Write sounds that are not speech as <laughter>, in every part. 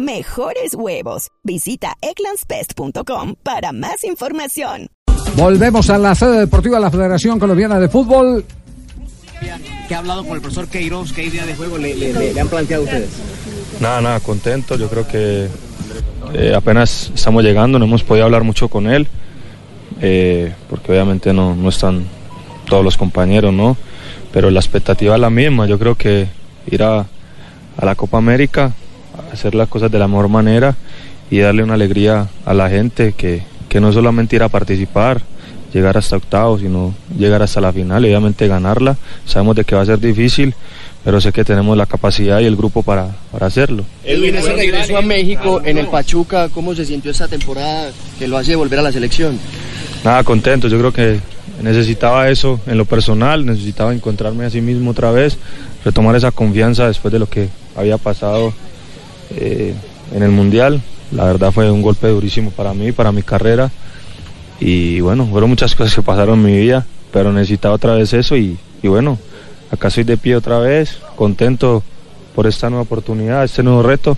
mejores huevos. Visita eclanspest.com para más información. Volvemos a la sede deportiva de la Federación Colombiana de Fútbol. ¿Qué ha hablado con el profesor Queiroz? ¿Qué idea de juego le, han planteado ustedes? Nada, nada, contento. Yo creo que eh, apenas estamos llegando, no hemos podido hablar mucho con él, eh, porque obviamente no, no están todos los compañeros, ¿no? Pero la expectativa es la misma. Yo creo que ir a, a la Copa América hacer las cosas de la mejor manera y darle una alegría a la gente que, que no solamente ir a participar, llegar hasta octavos, sino llegar hasta la final y obviamente ganarla. Sabemos de que va a ser difícil, pero sé que tenemos la capacidad y el grupo para, para hacerlo. Edwin, ese regreso a México en el Pachuca, ¿cómo se sintió esta temporada que lo hace volver a la selección? Nada, contento, yo creo que necesitaba eso en lo personal, necesitaba encontrarme a sí mismo otra vez, retomar esa confianza después de lo que había pasado eh, en el Mundial. La verdad fue un golpe durísimo para mí, para mi carrera. Y bueno, fueron muchas <laughs> cosas que pasaron en mi vida, pero necesitaba otra vez eso y, bueno, acá estoy de pie otra vez, contento por esta nueva oportunidad, este nuevo reto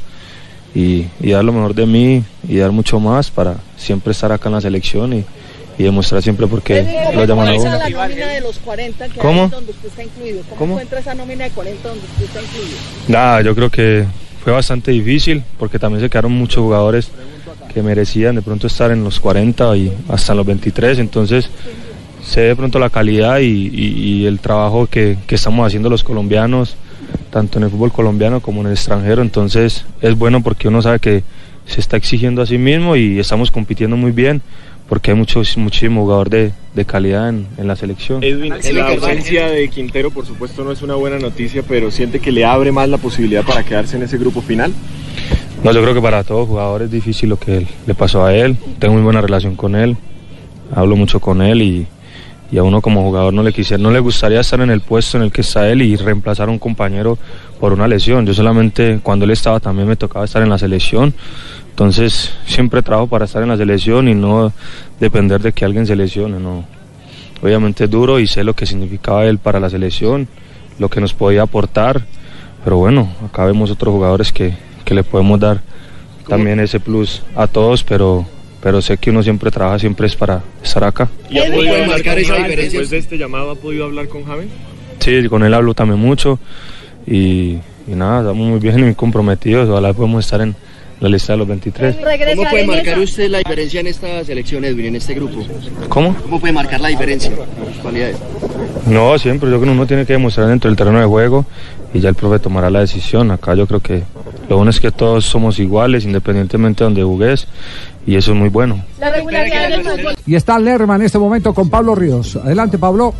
y, dar lo mejor de mí y dar mucho más para siempre estar acá en la selección y, demostrar siempre por qué lo llaman a uno. ¿Cómo? ¿Cómo? encuentra esa nómina de 40 donde usted está incluido? Nada, yo creo que fue bastante difícil porque también se quedaron muchos jugadores que merecían de pronto estar en los 40 y hasta los 23, entonces sé de pronto la calidad y, el trabajo que, estamos haciendo los colombianos, tanto en el fútbol colombiano como en el extranjero, entonces es bueno porque uno sabe que se está exigiendo a sí mismo y estamos compitiendo muy bien porque hay muchos, muchísimo jugador de, de calidad en, en, la selección. Edwin, la ausencia de Quintero por supuesto no es una buena noticia, pero siente que le abre más la posibilidad para quedarse en ese grupo final. No, yo creo que para todos jugadores es difícil lo que le pasó a él. Tengo muy buena relación con él, hablo mucho con él y, y a uno como jugador no le quisiera, no le gustaría estar en el puesto en el que está él y reemplazar a un compañero por una lesión. Yo solamente cuando él estaba también me tocaba estar en la selección. Entonces siempre trabajo para estar en la selección y no depender de que alguien se lesione. No. Obviamente es duro y sé lo que significaba él para la selección, lo que nos podía aportar, pero bueno, acá vemos otros jugadores que, que le podemos dar también ese plus a todos, pero, pero sé que uno siempre trabaja, siempre es para estar acá. ¿Y ha podido marcar esa diferencia? Después de este llamado, ¿ha podido hablar con Javi? Sí, con él hablo también mucho y, y nada, estamos muy bien y muy comprometidos, ojalá podemos estar en la lista de los 23. ¿Cómo puede marcar usted la diferencia en esta selección, Edwin, en este grupo? ¿Cómo? ¿Cómo puede marcar la diferencia? cualidades? No, siempre, yo creo que uno tiene que demostrar dentro del terreno de juego y ya el profe tomará la decisión. Acá yo creo que lo bueno es que todos somos iguales, independientemente de donde jugues, y eso es muy bueno. Y está Lerma en este momento con Pablo Ríos. Adelante, Pablo.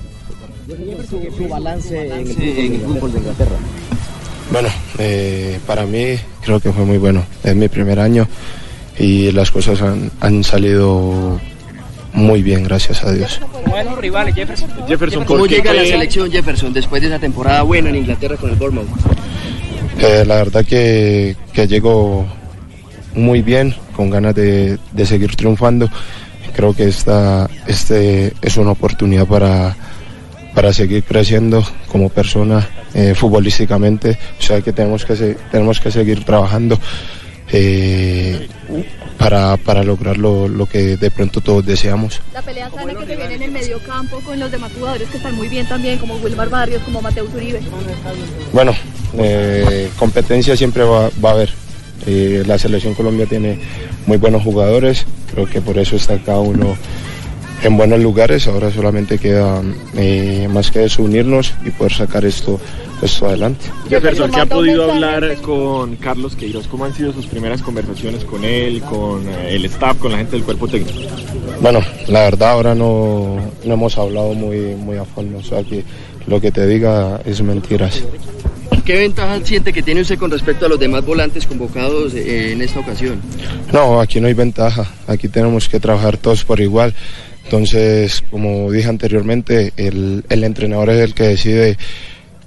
Su, balance en el fútbol de Inglaterra. Bueno, eh, para mí creo que fue muy bueno. Es mi primer año y las cosas han, salido muy bien, gracias a Dios. Buenos rivales, Jefferson. Jefferson ¿Cómo llega a la selección Jefferson después de esa temporada buena en Inglaterra con el Bournemouth? Eh, la verdad que, que llego muy bien, con ganas de, de seguir triunfando. Creo que esta este es una oportunidad para para seguir creciendo como persona eh, futbolísticamente. O sea que tenemos que, tenemos que seguir trabajando eh, para, para lograr lo, lo, que de pronto todos deseamos. La pelea sana que se viene en el medio campo con los demás jugadores que están muy bien también, como Wilmar Barrios, como Mateo Uribe. Bueno, eh, competencia siempre va, va a haber. la selección Colombia tiene muy buenos jugadores, creo que por eso está cada uno en buenos lugares. Ahora solamente queda eh, más que eso unirnos y poder sacar esto, esto adelante. Jefferson, ¿qué ha podido hablar con Carlos Queiroz? ¿Cómo han sido sus primeras conversaciones con él, con eh, el staff, con la gente del cuerpo técnico? Bueno, la verdad ahora no, no hemos hablado muy, muy a fondo, o sea que lo que te diga es mentiras. ¿Qué ventaja siente que tiene usted con respecto a los demás volantes convocados eh, en esta ocasión? No, aquí no hay ventaja. Aquí tenemos que trabajar todos por igual. Entonces, como dije anteriormente, el, el entrenador es el que decide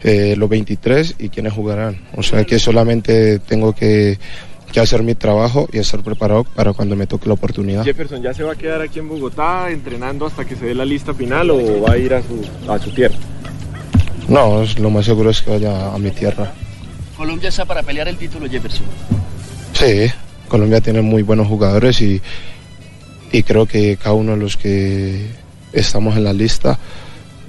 eh, los 23 y quiénes jugarán. O sea que solamente tengo que, que, hacer mi trabajo y estar preparado para cuando me toque la oportunidad. Jefferson, ¿ya se va a quedar aquí en Bogotá entrenando hasta que se dé la lista final o va a ir a su, a su tierra? No, lo más seguro es que vaya a mi tierra. Colombia está para pelear el título, Jefferson. Sí, Colombia tiene muy buenos jugadores y, y creo que cada uno de los que estamos en la lista,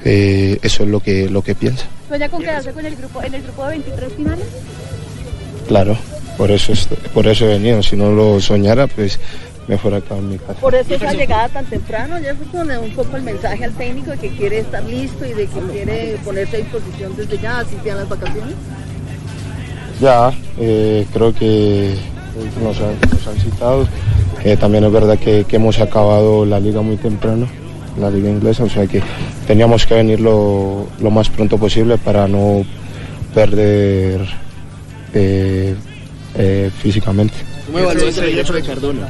eh, eso es lo que, lo que piensa. ¿Sueña con quedarse con el grupo, en el grupo de 23 finales? Claro, por eso, por eso he venido. Si no lo soñara, pues me fuera acá en mi casa. Por eso esa llegada tan temprano, ya fue con un poco el mensaje al técnico de que quiere estar listo y de que quiere ponerse a disposición desde ya, así sean las vacaciones. Ya, eh, creo que nos han, nos han citado. Eh, también es verdad que, que, hemos acabado la liga muy temprano, la liga inglesa, o sea que teníamos que venir lo, lo más pronto posible para no perder eh, eh, físicamente. ¿Cómo evalúas el regreso de Cardona?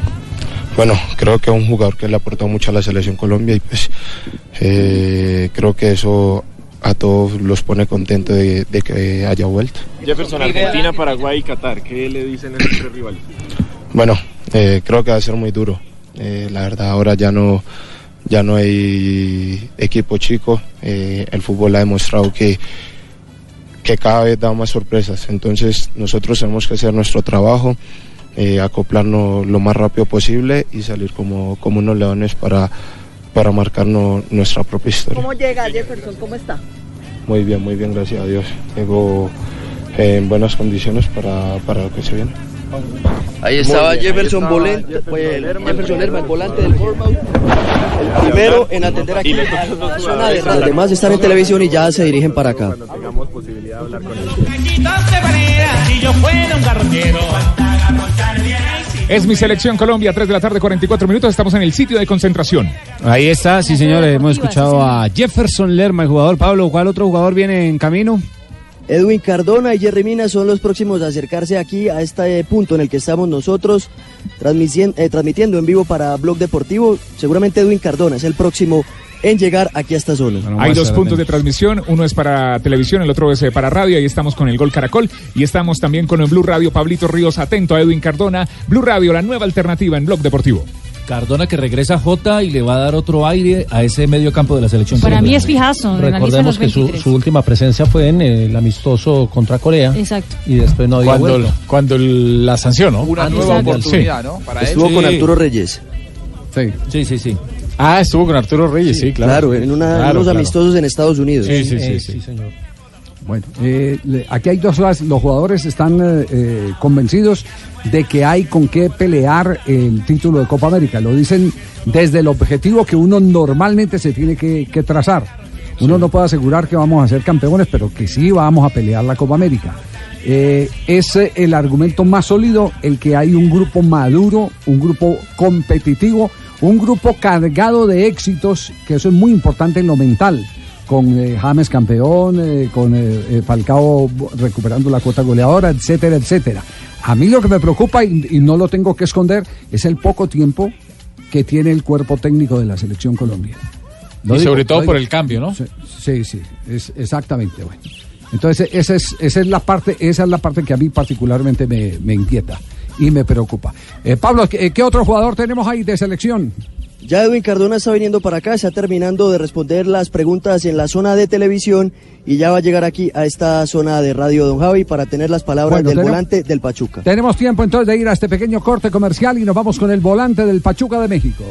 Bueno, creo que es un jugador que le ha aportado mucho a la selección Colombia y pues eh, creo que eso a todos los pone contentos de, de, que haya vuelto. Jefferson, Argentina, Paraguay y Qatar, ¿qué le dicen a esos tres rivales? Bueno, eh, creo que va a ser muy duro. Eh, la verdad, ahora ya no, ya no hay equipo chico. Eh, el fútbol ha demostrado que, que cada vez da más sorpresas. Entonces, nosotros tenemos que hacer nuestro trabajo, acoplarnos lo más rápido posible y salir como, como unos leones para para marcarnos nuestra propia historia. ¿Cómo llega Jefferson? ¿Cómo está? Muy bien, muy bien, gracias a Dios. Llego en buenas condiciones para, para lo que se viene. Ahí estaba bien, Jefferson, ahí estaba volante, Jefferson, Lerma, Jefferson Lerma, el volante del Bournemouth. El primero en atender aquí a la zona de Los demás están en televisión y ya se dirigen para acá. Cuando tengamos posibilidad de hablar con ellos. Es mi selección Colombia, 3 de la tarde, 44 minutos. Estamos en el sitio de concentración. Ahí está, sí, señores. Hemos escuchado a Jefferson Lerma, el jugador. Pablo, ¿cuál otro jugador viene en camino? Edwin Cardona y Jerry Mina son los próximos a acercarse aquí a este punto en el que estamos nosotros transmitiendo, eh, transmitiendo en vivo para Blog Deportivo. Seguramente Edwin Cardona es el próximo en llegar aquí a esta zona. Bueno, Hay dos puntos de transmisión, uno es para televisión, el otro es para radio, ahí estamos con el Gol Caracol y estamos también con el Blue Radio, Pablito Ríos, atento a Edwin Cardona, Blue Radio, la nueva alternativa en Blog Deportivo. Cardona que regresa a Jota y le va a dar otro aire a ese medio campo de la selección. Para mí es fijazo. Recordemos que su, su, última presencia fue en el amistoso contra Corea. Exacto. Y después no había cuando, vuelto. Cuando la sancionó. Una nueva oportunidad, sí. ¿no? Para Estuvo él. con Arturo Reyes. Sí, sí, sí. sí. Ah, estuvo con Arturo Reyes, sí, sí claro. Claro, en una, claro, unos claro. amistosos en Estados Unidos. Sí, sí, sí, Eh, sí. sí, señor. Bueno, eh, aquí hay dos cosas. Los jugadores están eh, eh, convencidos de que hay con qué pelear el título de Copa América. Lo dicen desde el objetivo que uno normalmente se tiene que, que trazar. Uno no puede asegurar que vamos a ser campeones, pero que sí vamos a pelear la Copa América. Eh, es el argumento más sólido el que hay un grupo maduro, un grupo competitivo, un grupo cargado de éxitos, que eso es muy importante en lo mental con eh, James campeón, eh, con eh, eh, Falcao recuperando la cuota goleadora, etcétera, etcétera. A mí lo que me preocupa, y, y no lo tengo que esconder, es el poco tiempo que tiene el cuerpo técnico de la selección Colombia. Lo Y digo, sobre todo por el cambio, ¿no? Sí, sí, sí, es exactamente. Bueno. Entonces, esa es, esa es la parte, esa es la parte que a mí particularmente me, me inquieta y me preocupa. Pablo, ¿qué, qué otro jugador tenemos ahí de selección? Ya Edwin Cardona está viniendo para acá, está terminando de responder las preguntas en la zona de televisión y ya va a llegar aquí a esta zona de radio Don Javi para tener las palabras Bueno, del tenemos- volante del Pachuca. Tenemos tiempo entonces de ir a este pequeño corte comercial y nos vamos con el volante del Pachuca de México.